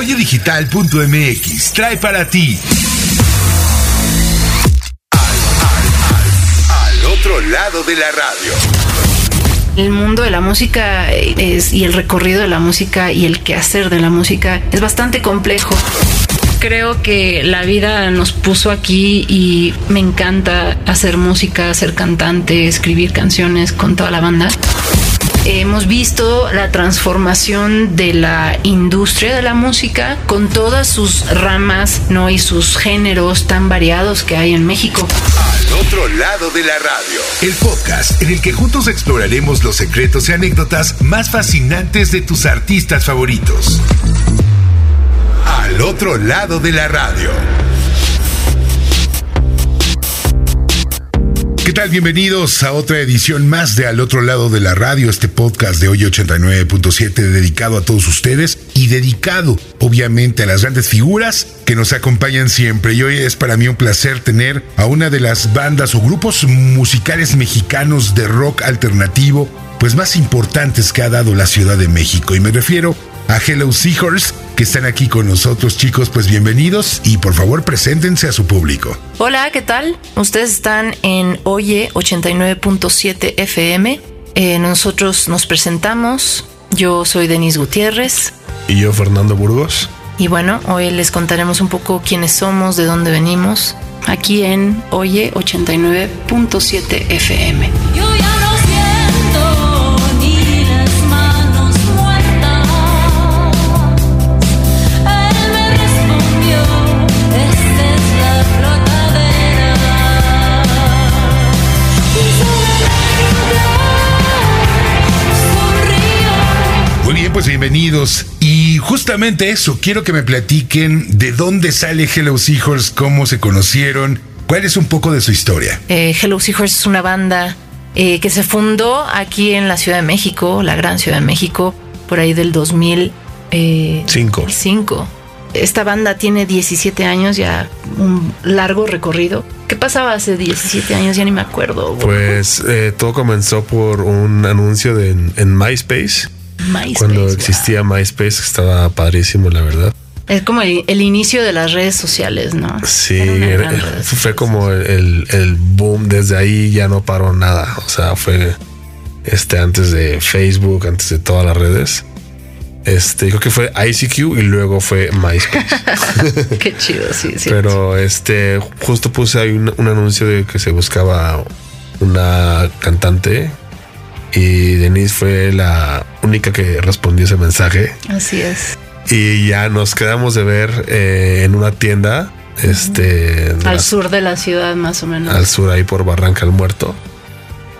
Oyedigital.mx trae para ti. Al, otro lado de la radio. El mundo de la música es, y el recorrido de la música y el quehacer de la música es bastante complejo creo que la vida nos puso aquí y me encanta hacer música, ser cantante, escribir canciones con toda la banda. Hemos visto la transformación de la industria de la música con todas sus ramas, ¿no? Y sus géneros tan variados que hay en México. Al otro lado de la radio. El podcast en el que juntos exploraremos los secretos y anécdotas más fascinantes de tus artistas favoritos. Al otro lado de la radio. ¿Qué tal? Bienvenidos a otra edición más de Al otro lado de la radio, este podcast de hoy 89.7 dedicado a todos ustedes y dedicado obviamente a las grandes figuras que nos acompañan siempre. Y hoy es para mí un placer tener a una de las bandas o grupos musicales mexicanos de rock alternativo pues más importantes que ha dado la Ciudad de México. Y me refiero a Hello Seahorse, que están aquí con nosotros, chicos. Pues bienvenidos y por favor preséntense a su público. Hola, ¿qué tal? Ustedes están en Oye 89.7 FM. Eh, nosotros nos presentamos. Yo soy Denis Gutiérrez. Y yo, Fernando Burgos. Y bueno, hoy les contaremos un poco quiénes somos, de dónde venimos, aquí en Oye 89.7 FM. Bienvenidos. Y justamente eso, quiero que me platiquen de dónde sale Hello Seahorse, cómo se conocieron, cuál es un poco de su historia. Eh, Hello Seahorse es una banda eh, que se fundó aquí en la Ciudad de México, la gran Ciudad de México, por ahí del 2005. Eh, Esta banda tiene 17 años, ya un largo recorrido. ¿Qué pasaba hace 17 años? Ya ni me acuerdo. Pues todo comenzó por un anuncio de, en MySpace cuando existía MySpace, estaba padrísimo, la verdad. Es como el, inicio de las redes sociales, ¿no? Sí, fue como el, boom. Desde ahí ya no paró nada. O sea, fue este antes de Facebook, antes de todas las redes. Este, creo que fue ICQ y luego fue MySpace. Qué chido, sí, sí. Pero este, justo puse ahí un, un anuncio de que se buscaba una cantante y Denise fue la única que respondió ese mensaje. Así es. Y ya nos quedamos de ver eh, en una tienda. Este. Al sur de la ciudad, más o menos. Al sur, ahí por Barranca el Muerto.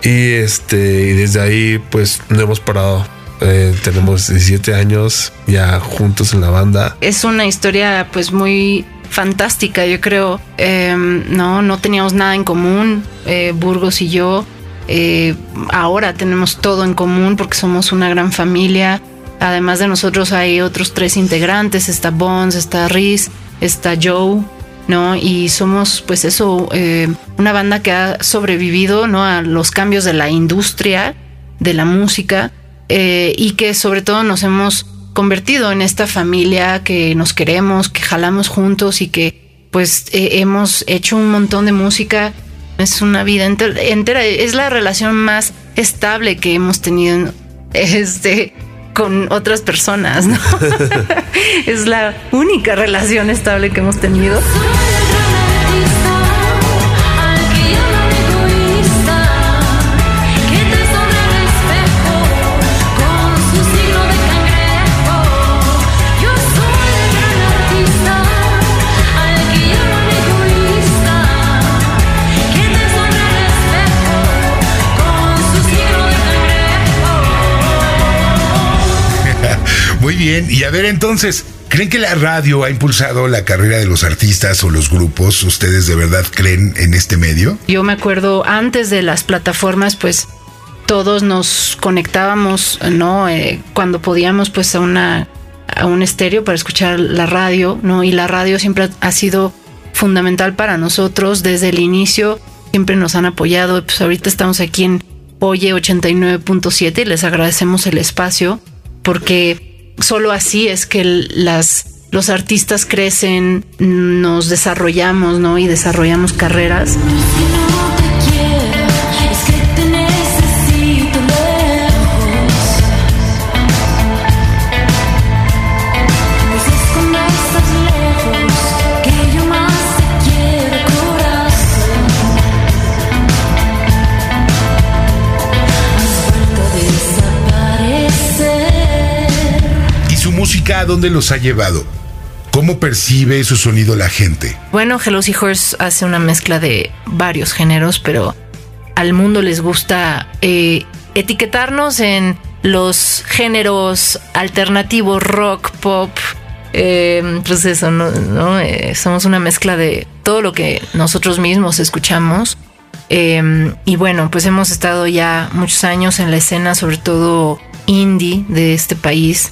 Y este, y desde ahí, pues no hemos parado. Eh, tenemos 17 años ya juntos en la banda. Es una historia, pues, muy fantástica, yo creo. Em, no, no teníamos nada en común, eh, Burgos y yo. Eh, ahora tenemos todo en común porque somos una gran familia. Además de nosotros hay otros tres integrantes, está Bones, está Riz, está Joe, ¿no? Y somos pues eso, eh, una banda que ha sobrevivido, ¿no? A los cambios de la industria, de la música, eh, y que sobre todo nos hemos convertido en esta familia que nos queremos, que jalamos juntos y que pues hemos hecho un montón de música es una vida entera, es la relación más estable que hemos tenido este con otras personas, ¿no? es la única relación estable que hemos tenido. Muy bien, y a ver entonces, ¿creen que la radio ha impulsado la carrera de los artistas o los grupos? ¿Ustedes de verdad creen en este medio? Yo me acuerdo antes de las plataformas, pues todos nos conectábamos, ¿no? Eh, cuando podíamos, pues a una a un estéreo para escuchar la radio, ¿no? Y la radio siempre ha sido fundamental para nosotros desde el inicio, siempre nos han apoyado, pues ahorita estamos aquí en Oye 89.7 y les agradecemos el espacio porque solo así es que las los artistas crecen, nos desarrollamos, ¿no? Y desarrollamos carreras. Dónde los ha llevado? ¿Cómo percibe su sonido la gente? Bueno, Hello Seahorse hace una mezcla de varios géneros, pero al mundo les gusta eh, etiquetarnos en los géneros alternativos, rock, pop. Eh, pues eso, ¿no? ¿no? Eh, somos una mezcla de todo lo que nosotros mismos escuchamos. Eh, y bueno, pues hemos estado ya muchos años en la escena, sobre todo indie de este país.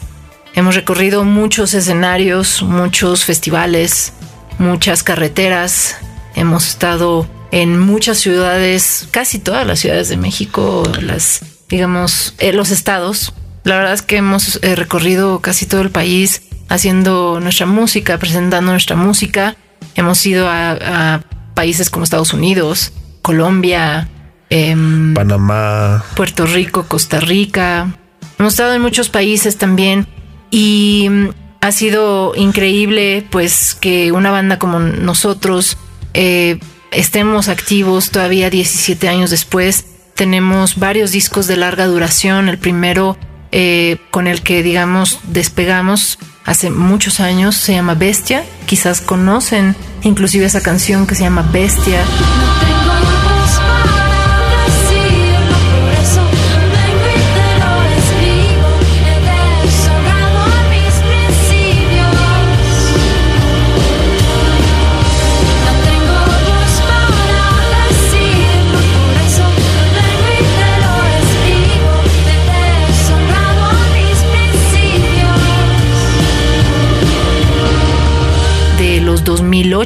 Hemos recorrido muchos escenarios, muchos festivales, muchas carreteras. Hemos estado en muchas ciudades, casi todas las ciudades de México, las, digamos, eh, los estados. La verdad es que hemos eh, recorrido casi todo el país haciendo nuestra música, presentando nuestra música. Hemos ido a, a países como Estados Unidos, Colombia, em, Panamá, Puerto Rico, Costa Rica. Hemos estado en muchos países también y mm, ha sido increíble pues que una banda como nosotros eh, estemos activos todavía 17 años después. Tenemos varios discos de larga duración. El primero eh, con el que digamos despegamos hace muchos años se llama Bestia. Quizás conocen inclusive esa canción que se llama Bestia.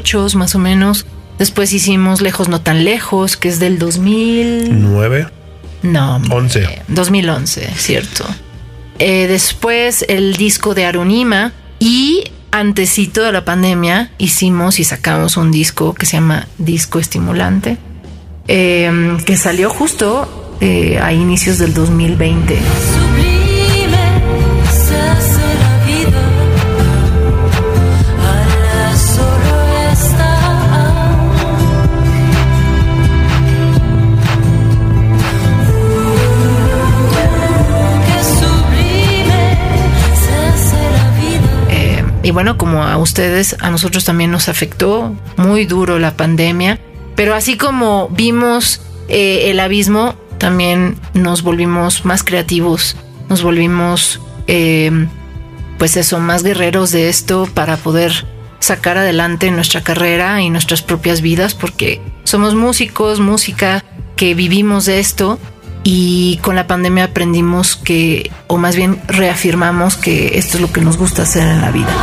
2008 más o menos. Después hicimos Lejos no tan lejos, que es del 2000. 9, No, hombre, 11. 2011, cierto. Eh, después el disco de Arunima y antesito de la pandemia hicimos y sacamos un disco que se llama Disco Estimulante, eh, que salió justo eh, a inicios del 2020. Y bueno, como a ustedes, a nosotros también nos afectó muy duro la pandemia, pero así como vimos eh, el abismo, también nos volvimos más creativos, nos volvimos, eh, pues eso, más guerreros de esto para poder sacar adelante nuestra carrera y nuestras propias vidas, porque somos músicos, música, que vivimos esto y con la pandemia aprendimos que, o más bien reafirmamos que esto es lo que nos gusta hacer en la vida.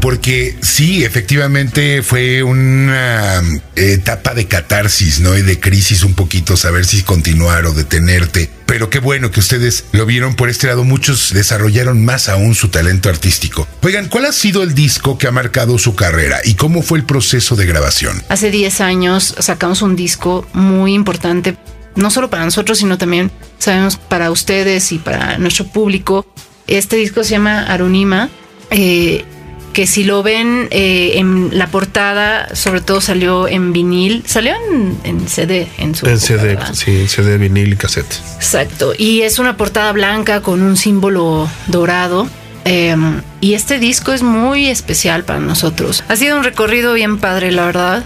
Porque sí, efectivamente fue una eh, etapa de catarsis, ¿no? Y de crisis un poquito, saber si continuar o detenerte. Pero qué bueno que ustedes lo vieron por este lado. Muchos desarrollaron más aún su talento artístico. Oigan, ¿cuál ha sido el disco que ha marcado su carrera y cómo fue el proceso de grabación? Hace 10 años sacamos un disco muy importante, no solo para nosotros, sino también sabemos para ustedes y para nuestro público. Este disco se llama Arunima, eh, que si lo ven eh, en la portada, sobre todo salió en vinil, salió en, en CD en su En época, CD, ¿verdad? sí, CD, vinil y cassette. Exacto. Y es una portada blanca con un símbolo dorado. Eh, y este disco es muy especial para nosotros. Ha sido un recorrido bien padre, la verdad.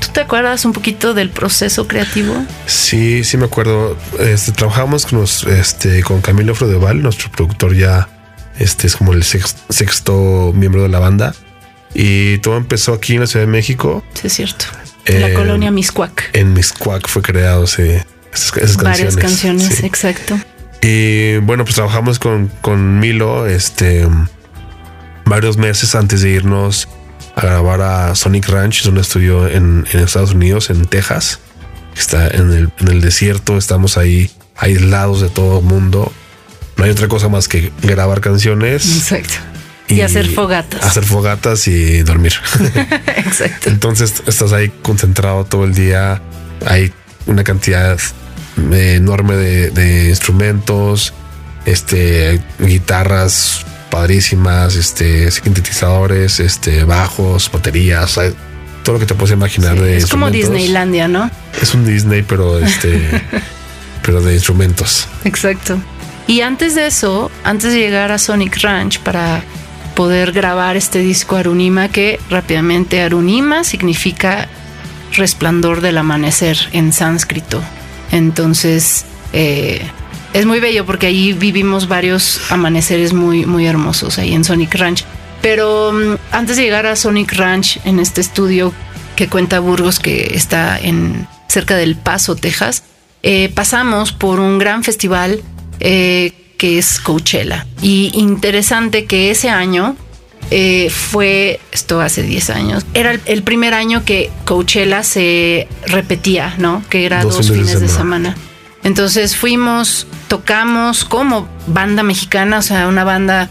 ¿Tú te acuerdas un poquito del proceso creativo? Sí, sí me acuerdo. Este, trabajamos con, este, con Camilo Frodeval, nuestro productor ya este es como el sex- sexto miembro de la banda. Y todo empezó aquí en la Ciudad de México. Sí, es cierto. En la colonia Miscuac. En Miscuac fue creado esas, esas Varias canciones. canciones, sí. exacto. Y bueno, pues trabajamos con, con Milo este, varios meses antes de irnos a grabar a Sonic Ranch, es un estudio en, en Estados Unidos, en Texas. Está en el, en el desierto, estamos ahí aislados de todo el mundo. No hay otra cosa más que grabar canciones Exacto. Y, hacer fogatas. Hacer fogatas y dormir. exacto. Entonces estás ahí concentrado todo el día. Hay una cantidad eh, enorme de, de instrumentos, este, guitarras padrísimas, este, sintetizadores, este, bajos, baterías, hay todo lo que te puedes imaginar de es como. Disneylandia, ¿no? Es un Disney, pero este, pero de instrumentos. Exacto. Y antes de eso, antes de llegar a Sonic Ranch para poder grabar este disco Arunima, que rápidamente Arunima significa resplandor del amanecer en sánscrito. Entonces, eh, es muy bello porque ahí vivimos varios amaneceres muy, muy hermosos ahí en Sonic Ranch. Pero mm, antes de llegar a Sonic Ranch, en este estudio que cuenta Burgos, que está en cerca del Paso, Texas, eh, pasamos por un gran festival eh, que es Coachella. Y interesante que ese año eh, fue, esto hace 10 años, era el, el primer año que Coachella se repetía, ¿no? Que era dos, fines, de semana. Entonces fuimos, tocamos como banda mexicana, o sea, una banda,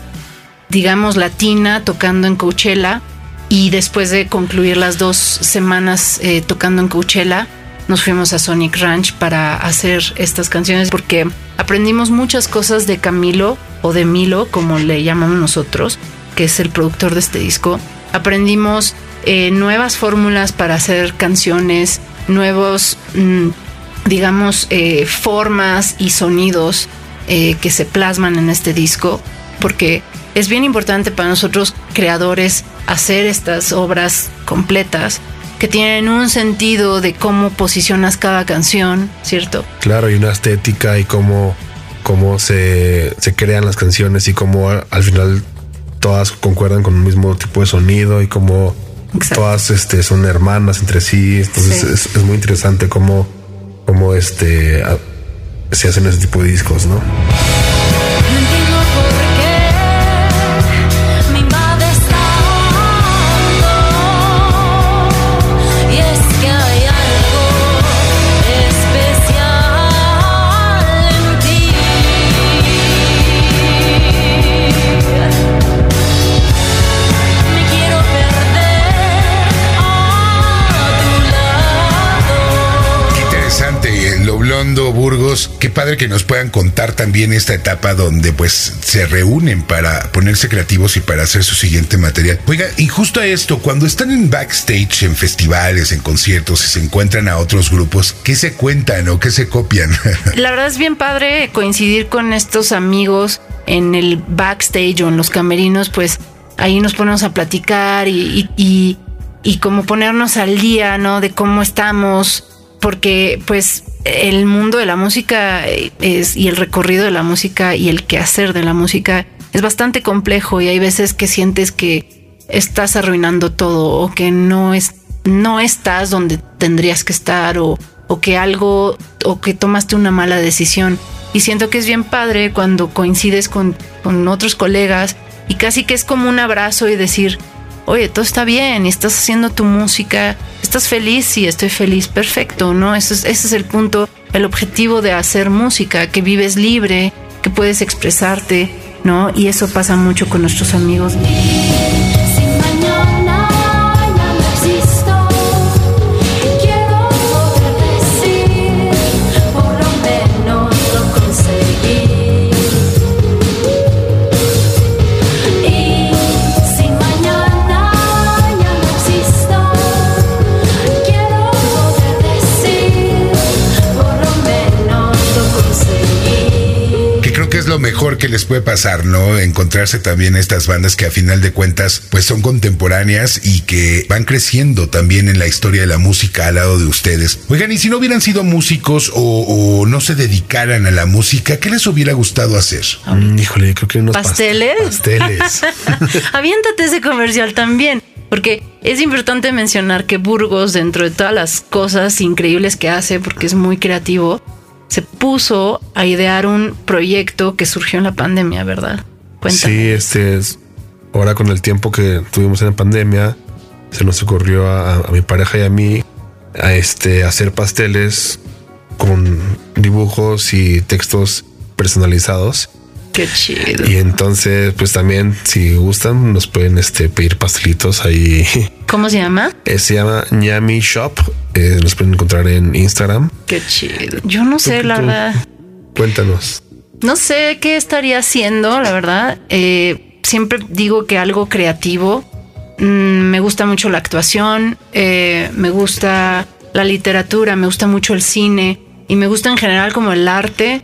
digamos, latina, tocando en Coachella. Y después de concluir las dos semanas eh, tocando en Coachella, nos fuimos a Sonic Ranch para hacer estas canciones porque aprendimos muchas cosas de Camilo o de Milo, como le llamamos nosotros, que es el productor de este disco. Aprendimos eh, nuevas fórmulas para hacer canciones, nuevos, mm, digamos, eh, formas y sonidos eh, que se plasman en este disco, porque es bien importante para nosotros creadores hacer estas obras completas que tienen un sentido de cómo posicionas cada canción, ¿cierto? Claro, y una estética y cómo, cómo se, se crean las canciones y cómo al final todas concuerdan con el mismo tipo de sonido y cómo Exacto. todas este, son hermanas entre sí. Entonces Sí. es, es muy interesante cómo, cómo este, se hacen ese tipo de discos, ¿no? Burgos. Qué padre que nos puedan contar también esta etapa donde pues se reúnen para ponerse creativos y para hacer su siguiente material. Oiga, y justo a esto, cuando están en backstage, en festivales, en conciertos y se encuentran a otros grupos, ¿qué se cuentan o qué se copian? La verdad es bien padre coincidir con estos amigos en el backstage o en los camerinos, pues ahí nos ponemos a platicar y, y, y como ponernos al día, ¿no? De cómo estamos, porque pues el mundo de la música es, y el recorrido de la música y el quehacer de la música es bastante complejo y hay veces que sientes que estás arruinando todo o que no es no estás donde tendrías que estar o, o que algo o que tomaste una mala decisión. Y siento que es bien padre cuando coincides con, con otros colegas y casi que es como un abrazo y decir oye todo está bien estás haciendo tu música estás feliz sí estoy feliz perfecto no es, ese es el punto el objetivo de hacer música que vives libre que puedes expresarte no y eso pasa mucho con nuestros amigos mejor que les puede pasar, ¿no? Encontrarse también estas bandas que a final de cuentas pues son contemporáneas y que van creciendo también en la historia de la música al lado de ustedes. Oigan, y si no hubieran sido músicos o, o no se dedicaran a la música, ¿qué les hubiera gustado hacer? Mm, híjole, creo que unos past- ¿Pasteles? Pasteles. Aviéntate ese comercial también. Porque es importante mencionar que Burgos, dentro de todas las cosas increíbles que hace, porque es muy creativo, se puso a idear un proyecto que surgió en la pandemia, ¿verdad? Cuéntame. Sí, este es ahora con el tiempo que tuvimos en la pandemia, se nos ocurrió a, mi pareja y a mí a este hacer pasteles con dibujos y textos personalizados. Qué chido. Y entonces, pues también, si gustan, nos pueden este, pedir pastelitos ahí. ¿Cómo se llama? Eh, se llama Ñami Shop. Eh, nos pueden encontrar en Instagram. Qué chido. Yo no sé, Tú- la tú- verdad. Cuéntanos. No sé qué estaría haciendo, la verdad. Eh, siempre digo que algo creativo. Mm, me gusta mucho la actuación, eh, me gusta la literatura, me gusta mucho el cine y me gusta en general como el arte.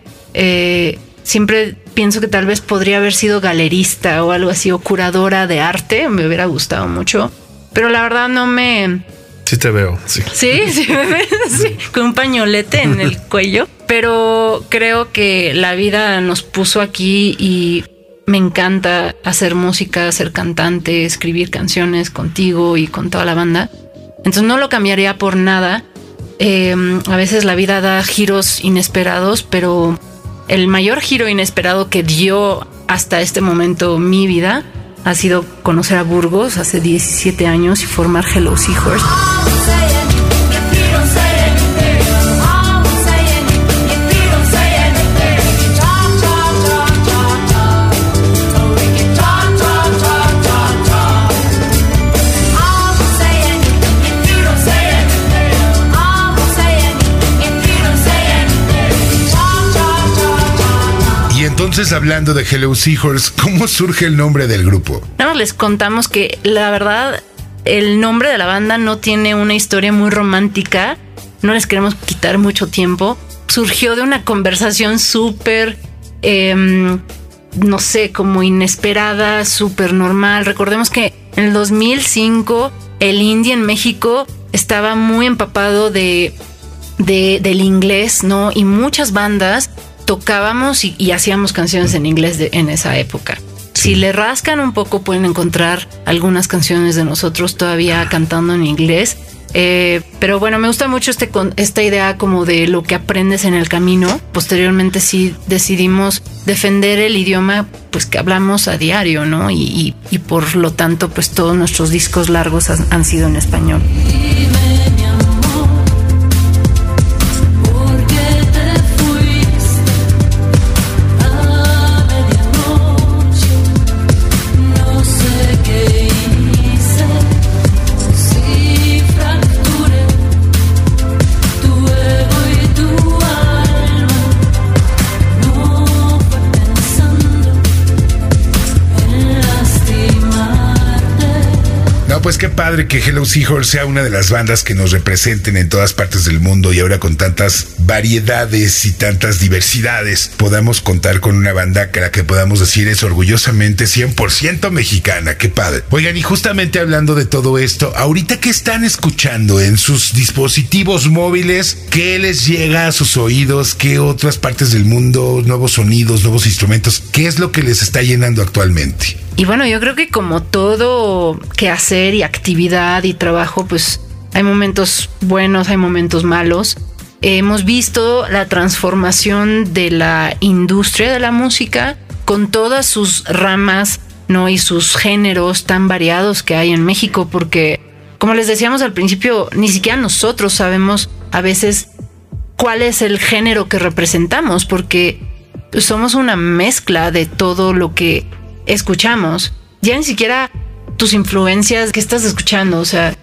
Siempre pienso que tal vez podría haber sido galerista o algo así o curadora de arte. Me hubiera gustado mucho. Pero la verdad no me, Sí te veo. Sí. Sí, sí, me ves con un pañolete en el cuello. Pero creo que la vida nos puso aquí y me encanta hacer música, ser cantante, escribir canciones contigo y con toda la banda. Entonces no lo cambiaría por nada. Eh, a veces la vida da giros inesperados, pero el mayor giro inesperado que dio hasta este momento mi vida ha sido conocer a Burgos hace 17 años y formar Hello Seahorse. Entonces, hablando de Hello Seahorse, ¿cómo surge el nombre del grupo? Les contamos que la verdad el nombre de la banda no tiene una historia muy romántica. No les queremos quitar mucho tiempo. Surgió de una conversación súper, em, no sé, como inesperada, súper normal. Recordemos que en el 2005 el indie en México estaba muy empapado de, de- del inglés, ¿no? Y muchas bandas tocábamos y, y hacíamos canciones en inglés de- en esa época. Si le rascan un poco pueden encontrar algunas canciones de nosotros todavía cantando en inglés. Eh, pero bueno, me gusta mucho este esta idea como de lo que aprendes en el camino. Posteriormente sí decidimos defender el idioma pues que hablamos a diario, ¿no? Y, y- y por lo tanto pues todos nuestros discos largos han- han sido en español. Qué padre que Hello Seahorse sea una de las bandas que nos representen en todas partes del mundo y ahora con tantas variedades y tantas diversidades podamos contar con una banda que la que podamos decir es orgullosamente 100% mexicana. Qué padre. Oigan, y justamente hablando de todo esto, ahorita que están escuchando en sus dispositivos móviles, ¿qué les llega a sus oídos? ¿Qué otras partes del mundo, nuevos sonidos, nuevos instrumentos? ¿Qué es lo que les está llenando actualmente? Y bueno, yo creo que como todo quehacer y actividad y trabajo, pues hay momentos buenos, hay momentos malos. Hemos visto la transformación de la industria de la música con todas sus ramas, ¿no? Y sus géneros tan variados que hay en México, porque como les decíamos al principio, ni siquiera nosotros sabemos a veces cuál es el género que representamos, porque somos una mezcla de todo lo que escuchamos. Ya ni siquiera tus influencias que estás escuchando, o sea,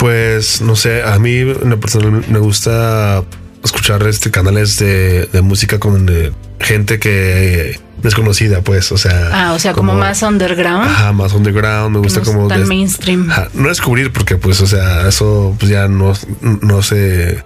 Pues no sé, a mí en personal me gusta escuchar este canales de, de música con eh, gente que desconocida, pues, o sea, ah, o sea, como, más underground, ajá, más underground, me gusta no como tan mainstream. ajá, no descubrir porque pues, o sea, eso pues ya no, no se,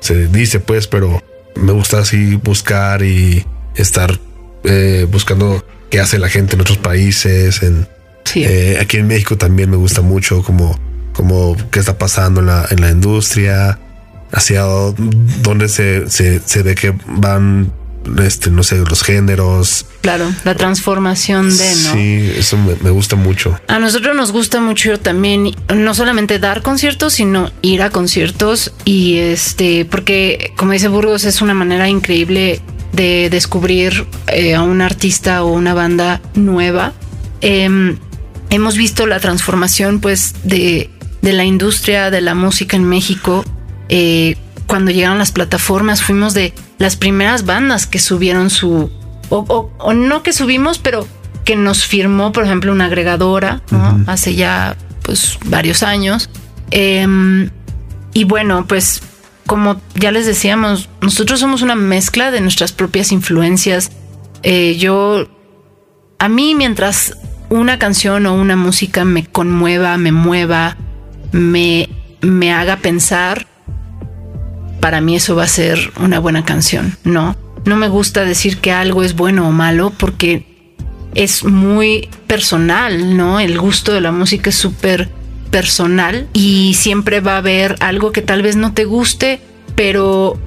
se dice, pues, pero me gusta así buscar y estar eh, buscando qué hace la gente en otros países, en, Sí. eh, aquí en México también me gusta mucho como, como qué está pasando en la, en la industria, hacia dónde se, se, se ve que van este, no sé, los géneros. Claro, la transformación de, ¿no? Sí, eso me, me gusta mucho. A nosotros nos gusta mucho también no solamente dar conciertos, sino ir a conciertos y este, porque como dice Burgos, es una manera increíble de descubrir eh, a un artista o una banda nueva. Em, hemos visto la transformación pues de, de la industria de la música en México. Eh, cuando llegaron las plataformas, fuimos de las primeras bandas que subieron su, o, o- o no que subimos, pero que nos firmó, por ejemplo, una agregadora, ¿no? Hace ya pues varios años. Em, y bueno, pues como ya les decíamos, nosotros somos una mezcla de nuestras propias influencias. Eh, yo, a mí mientras una canción o una música me conmueva, me mueva, me, me haga pensar, para mí eso va a ser una buena canción, ¿no? No me gusta decir que algo es bueno o malo porque es muy personal, ¿no? El gusto de la música es súper personal y siempre va a haber algo que tal vez no te guste, pero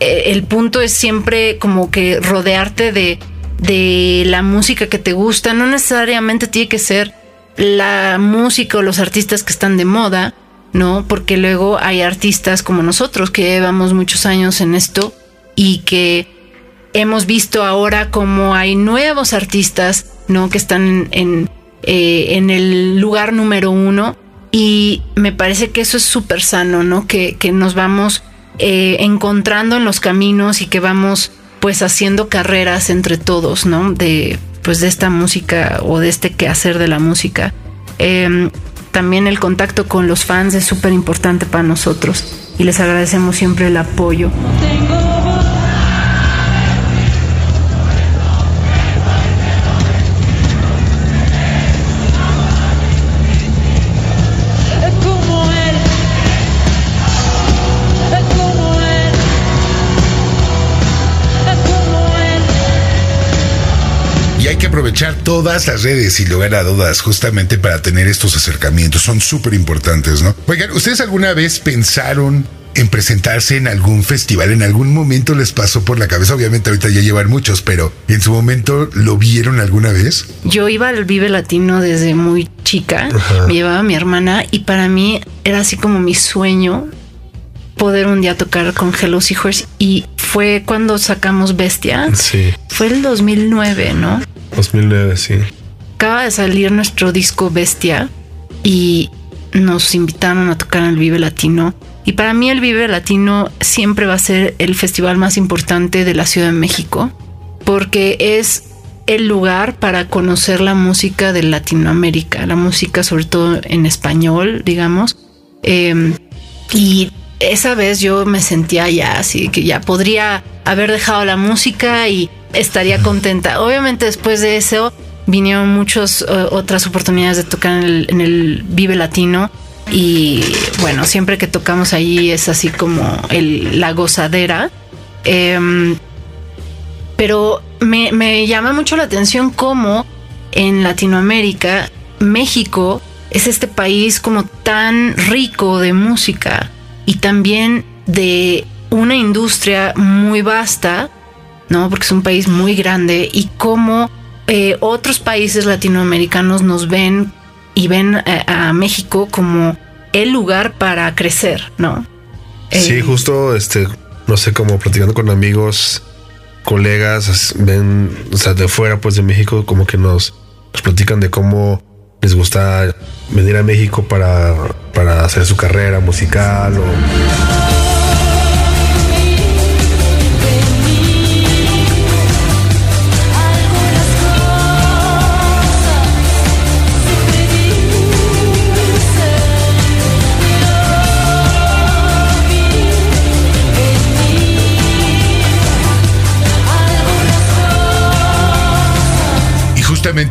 eh, el punto es siempre como que rodearte de, de la música que te gusta. No necesariamente tiene que ser la música o los artistas que están de moda, ¿no? Porque luego hay artistas como nosotros que llevamos muchos años en esto y que hemos visto ahora como hay nuevos artistas, ¿no? Que están en, en, eh, el lugar número uno y me parece que eso es súper sano, ¿no? Que, que nos vamos eh, encontrando en los caminos y que vamos pues haciendo carreras entre todos, ¿no? De pues de esta música o de este quehacer de la música. Eh, también el contacto con los fans es súper importante para nosotros y les agradecemos siempre el apoyo. Aprovechar todas las redes sin lugar a dudas justamente para tener estos acercamientos. Son súper importantes, ¿no? Oigan, ¿ustedes alguna vez pensaron en presentarse en algún festival? ¿En algún momento les pasó por la cabeza? Obviamente ahorita ya llevan muchos, pero ¿en su momento lo vieron alguna vez? Yo iba al Vive Latino desde muy chica, me llevaba mi hermana y para mí era así como mi sueño poder un día tocar con Hello Seahorse y fue cuando sacamos Bestia. Sí, Fue el 2009, ¿no? 2009, sí. Acaba de salir nuestro disco Bestia y nos invitaron a tocar en el Vive Latino. Y para mí el Vive Latino siempre va a ser el festival más importante de la Ciudad de México porque es el lugar para conocer la música de Latinoamérica, la música sobre todo en español, digamos. Eh, y esa vez yo me sentía ya así que ya podría haber dejado la música y estaría contenta. Obviamente después de eso vinieron muchas otras oportunidades de tocar en el, en el Vive Latino y bueno, siempre que tocamos allí es así como el, la gozadera. Em, pero me, me llama mucho la atención cómo en Latinoamérica, México es este país como tan rico de música y también de una industria muy vasta, ¿no? Porque es un país muy grande y cómo eh, otros países latinoamericanos nos ven y ven a, a México como el lugar para crecer, ¿no? Sí, Eh, justo, este, no sé, como platicando con amigos, colegas, as- ven, o sea, de fuera, pues de México, como que nos, nos platican de cómo les gusta venir a México para, para hacer su carrera musical o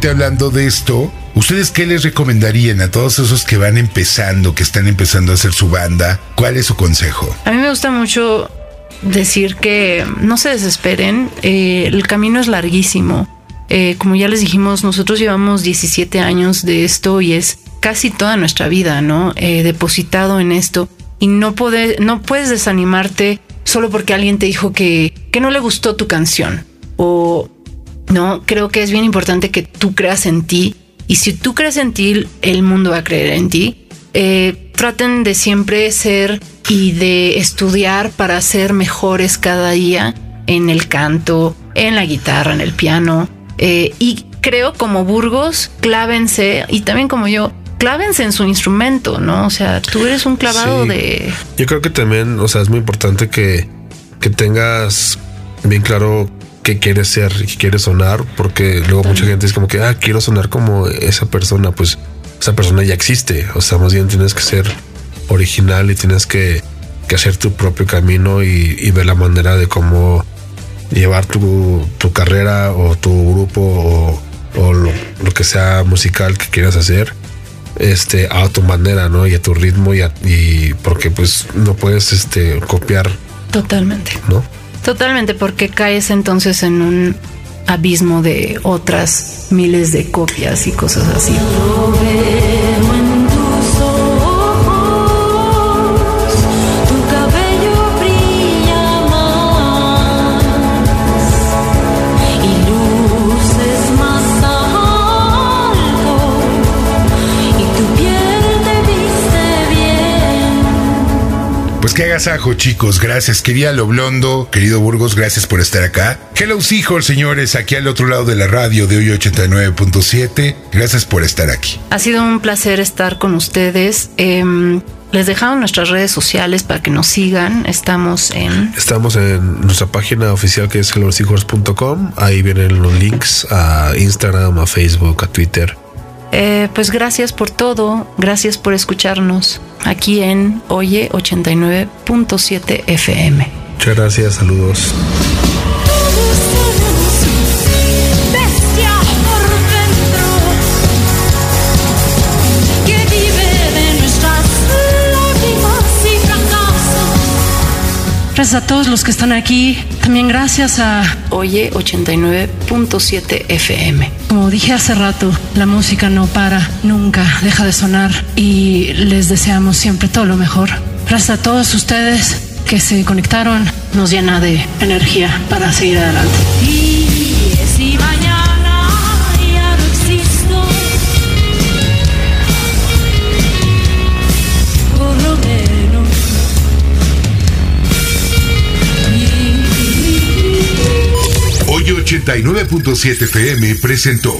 hablando de esto, ¿ustedes qué les recomendarían a todos esos que van empezando, que están empezando a hacer su banda? ¿Cuál es su consejo? A mí me gusta mucho decir que no se desesperen, eh, el camino es larguísimo. Eh, como ya les dijimos, nosotros llevamos 17 años de esto y es casi toda nuestra vida, ¿no? Eh, depositado en esto y no, no puedes desanimarte solo porque alguien te dijo que, que no le gustó tu canción. O no, creo que es bien importante que tú creas en ti. Y si tú crees en ti, el mundo va a creer en ti. Eh, traten de siempre ser y de estudiar para ser mejores cada día en el canto, en la guitarra, en el piano. Eh, y creo como Burgos, clávense, y también como yo, clávense en su instrumento, ¿no? O sea, tú eres un clavado Sí. de... Yo creo que también, o sea, es muy importante que, que tengas bien claro qué quieres ser y qué quieres sonar, porque luego mucha gente es como que, ah, quiero sonar como esa persona, pues esa persona ya existe, o sea, más bien tienes que ser original y tienes que, que hacer tu propio camino y, y ver la manera de cómo llevar tu, tu carrera o tu grupo o, o lo, lo que sea musical que quieras hacer este a tu manera, ¿no? Y a tu ritmo y, a- y porque pues no puedes este copiar, Totalmente. ¿no? Totalmente, porque caes entonces en un abismo de otras miles de copias y cosas así. Qué agasajo, chicos. Gracias. Quería lo blondo, querido Burgos, gracias por estar acá. Hello, Seahorse, señores, aquí al otro lado de la radio de hoy 89.7. Gracias por estar aquí. Ha sido un placer estar con ustedes. Em, les dejamos nuestras redes sociales para que nos sigan. Estamos en Estamos en nuestra página oficial que es helloseahorse.com. Ahí vienen los links a Instagram, a Facebook, a Twitter. Eh, pues gracias por todo, gracias por escucharnos aquí en Oye 89.7 FM. Muchas gracias, saludos. Gracias a todos los que están aquí. También gracias a, Oye 89.7 FM. como dije hace rato, la música no para, nunca deja de sonar y les deseamos siempre todo lo mejor. Gracias a todos ustedes que se conectaron, nos llena de energía para seguir adelante. 89.7 FM presentó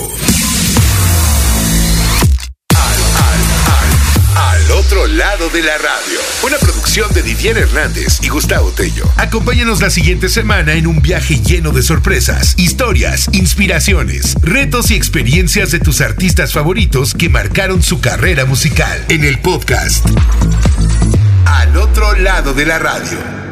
Al otro lado de la radio. Una producción de Didier Hernández y Gustavo Tello. Acompáñanos la siguiente semana en un viaje lleno de sorpresas, historias, inspiraciones, retos y experiencias de tus artistas favoritos que marcaron su carrera musical. En el podcast Al otro lado de la radio.